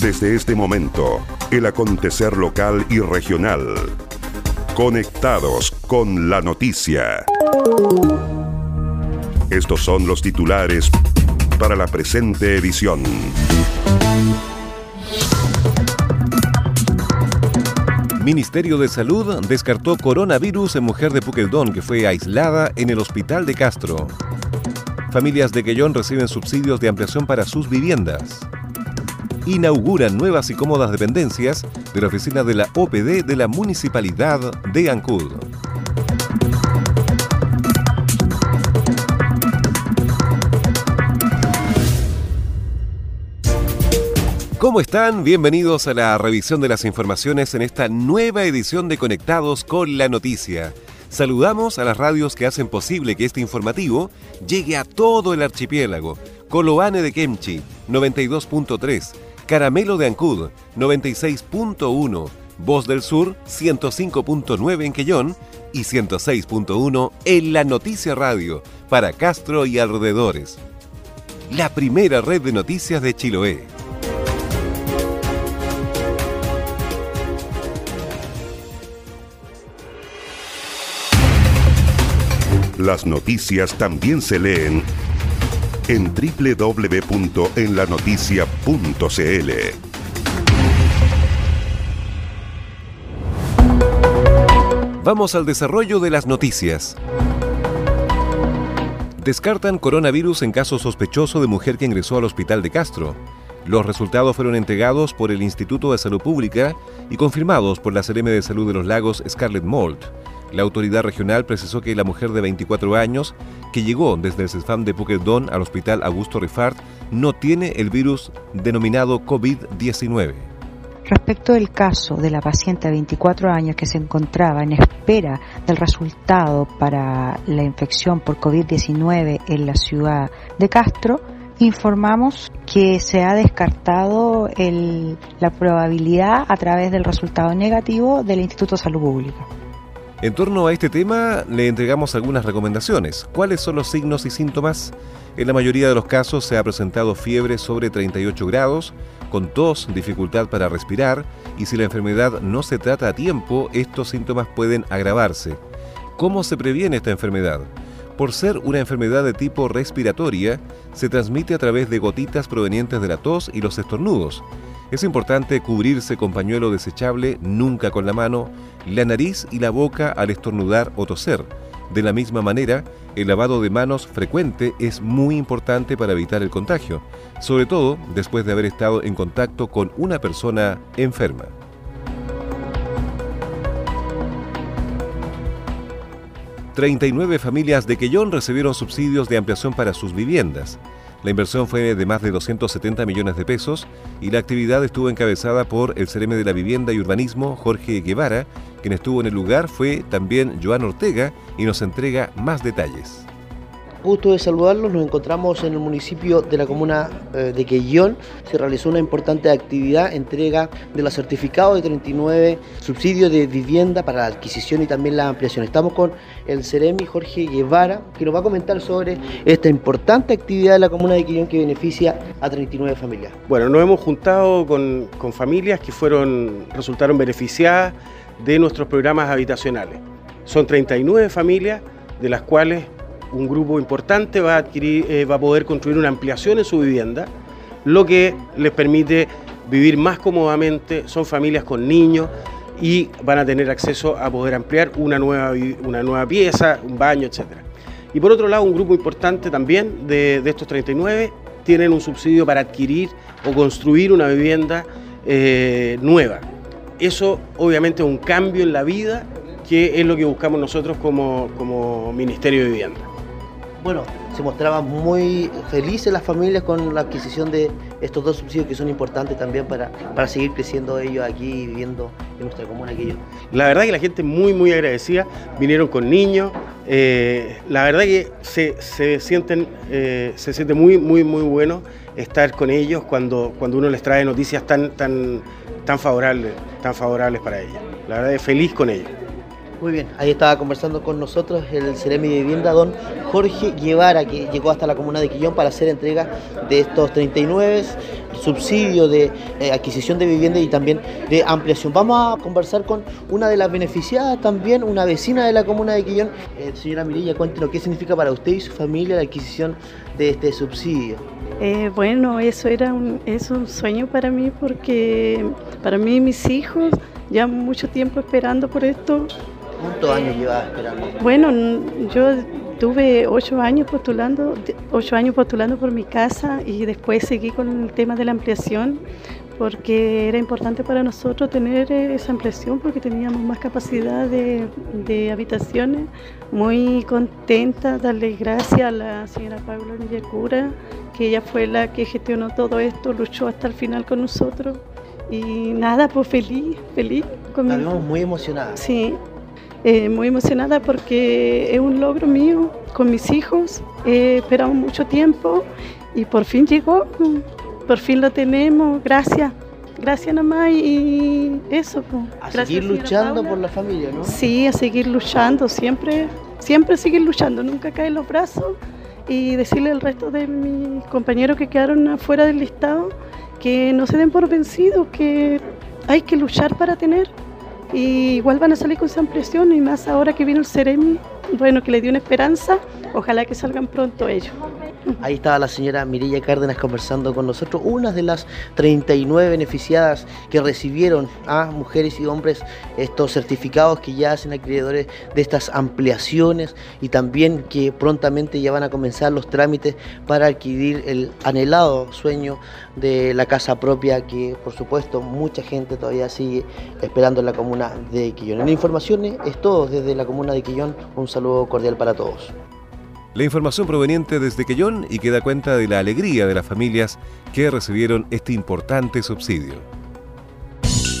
Desde este momento, el acontecer local y regional. Conectados con la noticia. Estos son los titulares para la presente edición. Ministerio de Salud descartó coronavirus en mujer de Puqueldón que fue aislada en el hospital de Castro. Familias de Quellón reciben subsidios de ampliación para sus viviendas inauguran nuevas y cómodas dependencias de la oficina de la OPD de la Municipalidad de Ancud. ¿Cómo están? Bienvenidos a la revisión de las informaciones en esta nueva edición de Conectados con la Noticia. Saludamos a las radios que hacen posible que este informativo llegue a todo el archipiélago. Coloane de Kemchi, 92.3, Caramelo de Ancud 96.1, Voz del Sur 105.9 en Quellón y 106.1 en La Noticia Radio para Castro y alrededores. La primera red de noticias de Chiloé. Las noticias también se leen en www.enlanoticia.cl. Vamos al desarrollo de las noticias. Descartan coronavirus en caso sospechoso de mujer que ingresó al hospital de Castro. Los resultados fueron entregados por el Instituto de Salud Pública y confirmados por la CRM de Salud de los Lagos Scarlett Mold. La autoridad regional precisó que la mujer de 24 años, que llegó desde el CESFAM de Puquedón al hospital Augusto Rifart, no tiene el virus denominado COVID-19. Respecto del caso de la paciente de 24 años que se encontraba en espera del resultado para la infección por COVID-19 en la ciudad de Castro, informamos que se ha descartado la probabilidad a través del resultado negativo del Instituto de Salud Pública. En torno a este tema le entregamos algunas recomendaciones. ¿Cuáles son los signos y síntomas? En la mayoría de los casos se ha presentado fiebre sobre 38 grados, con tos, dificultad para respirar y si la enfermedad no se trata a tiempo, estos síntomas pueden agravarse. ¿Cómo se previene esta enfermedad? Por ser una enfermedad de tipo respiratoria, se transmite a través de gotitas provenientes de la tos y los estornudos. Es importante cubrirse con pañuelo desechable, nunca con la mano, la nariz y la boca al estornudar o toser. De la misma manera, el lavado de manos frecuente es muy importante para evitar el contagio, sobre todo después de haber estado en contacto con una persona enferma. ...39 familias de Quellón recibieron subsidios de ampliación para sus viviendas. La inversión fue de más de 270 millones de pesos y la actividad estuvo encabezada por el CRM de la Vivienda y Urbanismo, Jorge Guevara, quien estuvo en el lugar fue también Joan Ortega y nos entrega más detalles gusto de saludarlos. Nos encontramos en el municipio de la comuna eh, de Quellón. Se realizó una importante actividad, entrega de los certificados de 39 subsidios de vivienda para la adquisición y también la ampliación. Estamos con el Ceremi Jorge Guevara, que nos va a comentar sobre esta importante actividad de la comuna de Quellón que beneficia a 39 familias. Bueno, nos hemos juntado con, con familias que fueron, resultaron beneficiadas de nuestros programas habitacionales. Son 39 familias, de las cuales un grupo importante va a, adquirir, eh, va a poder construir una ampliación en su vivienda, lo que les permite vivir más cómodamente, son familias con niños y van a tener acceso a poder ampliar una nueva, una nueva pieza, un baño, etc. Y por otro lado, un grupo importante también de, estos 39 tienen un subsidio para adquirir o construir una vivienda eh, nueva. Eso obviamente es un cambio en la vida que es lo que buscamos nosotros como, como Ministerio de Vivienda bueno, se mostraban muy felices las familias con la adquisición de estos dos subsidios que son importantes también para, para seguir creciendo ellos aquí viviendo en nuestra comuna. Aquello. La verdad que la gente muy, muy agradecida, vinieron con niños, eh, la verdad que se, se sienten, eh, se siente muy, muy, muy bueno estar con ellos cuando, cuando uno les trae noticias tan, tan, tan favorables, tan favorables para ellos. La verdad es feliz con ellos. Muy bien, ahí estaba conversando con nosotros el Ceremi de Vivienda, don Jorge Guevara, que llegó hasta la comuna de Quillón para hacer entrega de estos 39 subsidio de eh, adquisición de vivienda y también de ampliación. Vamos a conversar con una de las beneficiadas también, una vecina de la comuna de Quillón. Eh, señora Mirilla, cuéntenos qué significa para usted y su familia la adquisición de este subsidio. Eh, bueno, eso era un, es un sueño para mí porque para mí y mis hijos ya mucho tiempo esperando por esto. ¿Cuántos años llevaba esperando? Bueno, yo tuve ocho años postulando, ocho años postulando por mi casa y después seguí con el tema de la ampliación porque era importante para nosotros tener esa ampliación porque teníamos más capacidad de, de habitaciones. Muy contenta, darle gracias a la señora Pablo Villacura, que ella fue la que gestionó todo esto, luchó hasta el final con nosotros. Y nada, pues feliz, feliz. Estamos muy emocionadas. Sí, eh, muy emocionada porque es un logro mío con mis hijos. He esperado mucho tiempo y por fin llegó. Por fin lo tenemos. Gracias. Gracias nomás y eso. A seguir luchando por la familia, ¿no? Sí, a seguir luchando. Siempre, siempre seguir luchando. Nunca caen los brazos y decirle al resto de mis compañeros que quedaron afuera del listado que no se den por vencidos, que hay que luchar para tener y igual van a salir con esa impresión y más ahora que vino el Ceremi, bueno, que le dio una esperanza, ojalá que salgan pronto ellos. Ahí estaba la señora Mirilla Cárdenas conversando con nosotros, una de las 39 beneficiadas que recibieron a mujeres y hombres estos certificados que ya hacen acreedores de estas ampliaciones y también que prontamente ya van a comenzar los trámites para adquirir el anhelado sueño de la casa propia que por supuesto mucha gente todavía sigue esperando en la comuna de Quillón. En informaciones es todo desde la comuna de Quillón, un saludo cordial para todos. La información proveniente desde Quellón y que da cuenta de la alegría de las familias que recibieron este importante subsidio.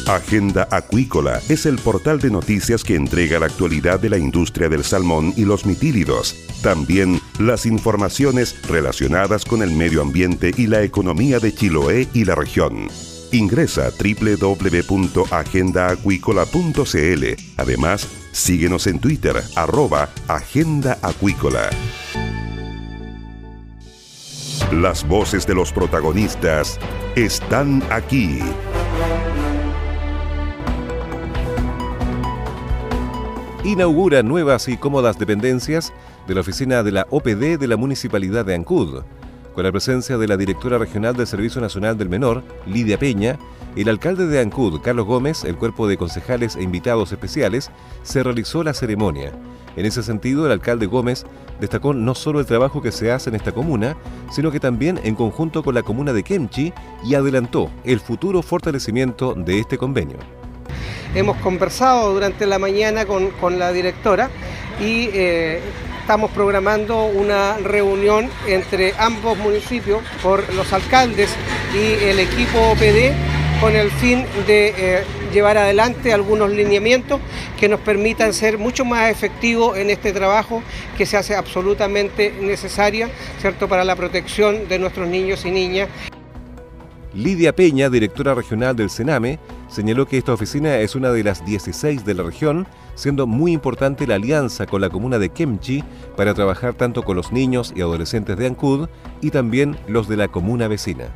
Agenda Acuícola es el portal de noticias que entrega la actualidad de la industria del salmón y los mitílidos. También las informaciones relacionadas con el medio ambiente y la economía de Chiloé y la región. Ingresa www.agendaacuícola.cl. Además, síguenos en Twitter, arroba Agenda Acuícola. Las voces de los protagonistas están aquí. Inaugura nuevas y cómodas dependencias de la oficina de la OPD de la Municipalidad de Ancud con la presencia de la directora regional del Servicio Nacional del Menor, Lidia Peña, el alcalde de Ancud, Carlos Gómez, el cuerpo de concejales e invitados especiales, se realizó la ceremonia. En ese sentido, el alcalde Gómez destacó no solo el trabajo que se hace en esta comuna, sino que también en conjunto con la comuna de Kemchi y adelantó el futuro fortalecimiento de este convenio. Hemos conversado durante la mañana con, la directora y eh, estamos programando una reunión entre ambos municipios por los alcaldes y el equipo OPD con el fin de eh, llevar adelante algunos lineamientos que nos permitan ser mucho más efectivos en este trabajo que se hace absolutamente necesaria, ¿cierto?, para la protección de nuestros niños y niñas. Lidia Peña, directora regional del Sename, señaló que esta oficina es una de las 16 de la región, siendo muy importante la alianza con la comuna de Kemchi para trabajar tanto con los niños y adolescentes de Ancud y también los de la comuna vecina.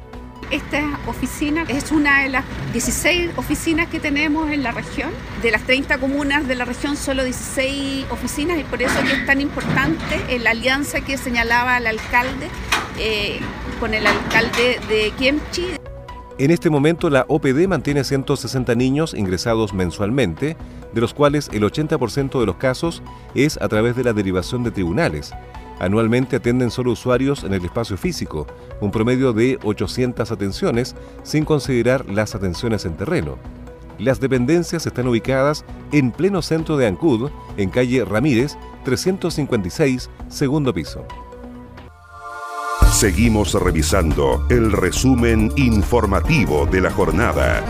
Esta oficina es una de las 16 oficinas que tenemos en la región. De las 30 comunas de la región, solo 16 oficinas y por eso es tan importante la alianza que señalaba el alcalde eh, con el alcalde de Kemchi. En este momento la OPD mantiene 160 niños ingresados mensualmente, de los cuales el 80% de los casos es a través de la derivación de tribunales. Anualmente atienden solo usuarios en el espacio físico, un promedio de 800 atenciones, sin considerar las atenciones en terreno. Las dependencias están ubicadas en pleno centro de Ancud, en calle Ramírez, 356, segundo piso. Seguimos revisando el resumen informativo de la jornada.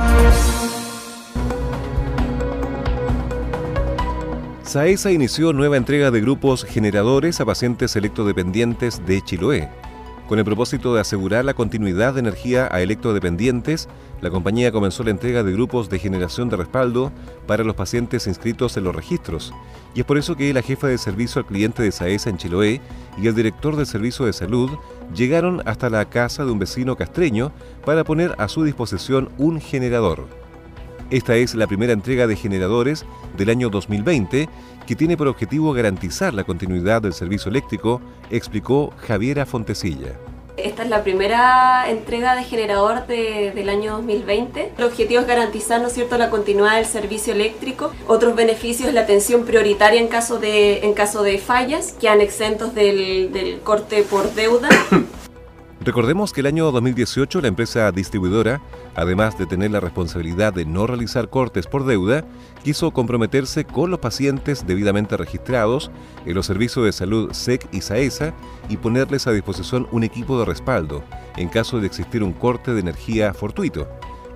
SAESA inició nueva entrega de grupos generadores a pacientes electrodependientes de Chiloé. Con el propósito de asegurar la continuidad de energía a electrodependientes, la compañía comenzó la entrega de grupos de generación de respaldo para los pacientes inscritos en los registros. Y es por eso que la jefa de servicio al cliente de SAESA en Chiloé y el director del servicio de salud llegaron hasta la casa de un vecino castreño para poner a su disposición un generador. Esta es la primera entrega de generadores del año 2020 que tiene por objetivo garantizar la continuidad del servicio eléctrico, explicó Javiera Fontecilla. Esta es la primera entrega de generador del año 2020. El objetivo es garantizar ¿no es cierto? la continuidad del servicio eléctrico. Otros beneficios, la atención prioritaria en caso de, en caso de fallas, que han exentos del, del corte por deuda. Recordemos que el año 2018 la empresa distribuidora, además de tener la responsabilidad de no realizar cortes por deuda, quiso comprometerse con los pacientes debidamente registrados en los servicios de salud SEC y SAESA y ponerles a disposición un equipo de respaldo en caso de existir un corte de energía fortuito.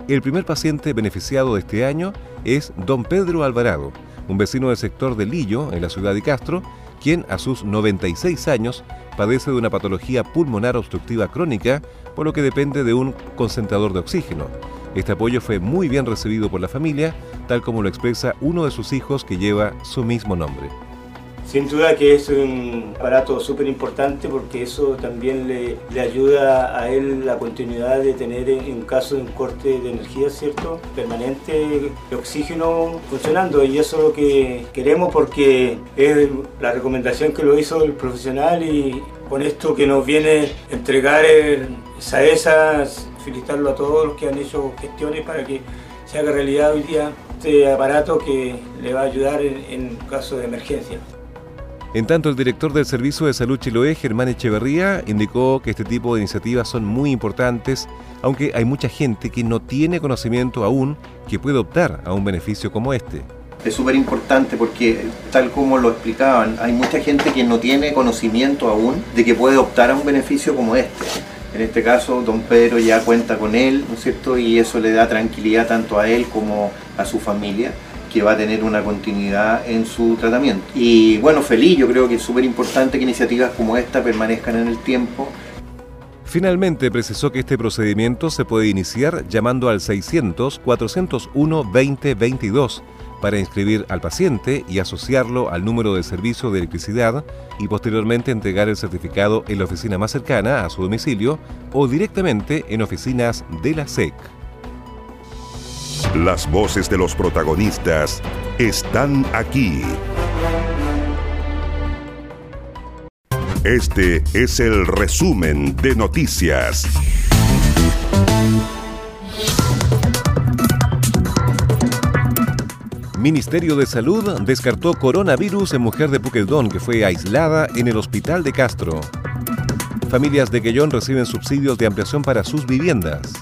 El primer paciente beneficiado de este año es don Pedro Alvarado, un vecino del sector de Lillo, en la ciudad de Castro, quien a sus 96 años padece de una patología pulmonar obstructiva crónica, por lo que depende de un concentrador de oxígeno. Este apoyo fue muy bien recibido por la familia, tal como lo expresa uno de sus hijos que lleva su mismo nombre. Sin duda que es un aparato súper importante porque eso también le, ayuda a él la continuidad de tener en caso de un corte de energía, ¿cierto? Permanente el oxígeno funcionando y eso es lo que queremos porque es la recomendación que lo hizo el profesional y con esto que nos viene entregar esa felicitarlo a todos los que han hecho gestiones para que se haga realidad hoy día este aparato que le va a ayudar en, en caso de emergencia. En tanto, el director del Servicio de Salud Chiloé, Germán Echeverría, indicó que este tipo de iniciativas son muy importantes, aunque hay mucha gente que no tiene conocimiento aún que puede optar a un beneficio como este. Es súper importante porque, tal como lo explicaban, hay mucha gente que no tiene conocimiento aún de que puede optar a un beneficio como este. En este caso, don Pedro ya cuenta con él, ¿no es cierto? Y eso le da tranquilidad tanto a él como a su familia que va a tener una continuidad en su tratamiento. Y bueno, feliz, yo creo que es súper importante que iniciativas como esta permanezcan en el tiempo. Finalmente precisó que este procedimiento se puede iniciar llamando al 600-401-2022 para inscribir al paciente y asociarlo al número de servicio de electricidad y posteriormente entregar el certificado en la oficina más cercana a su domicilio o directamente en oficinas de la SEC. Las voces de los protagonistas están aquí. Este es el resumen de noticias. Ministerio de Salud descartó coronavirus en mujer de Puquedón que fue aislada en el hospital de Castro. Familias de Quellón reciben subsidios de ampliación para sus viviendas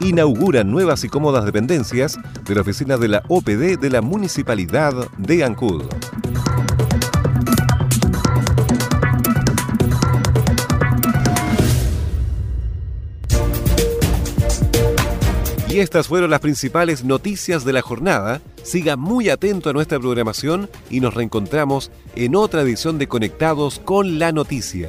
inauguran nuevas y cómodas dependencias de la oficina de la OPD de la Municipalidad de Ancud. Y estas fueron las principales noticias de la jornada. Siga muy atento a nuestra programación y nos reencontramos en otra edición de Conectados con la Noticia.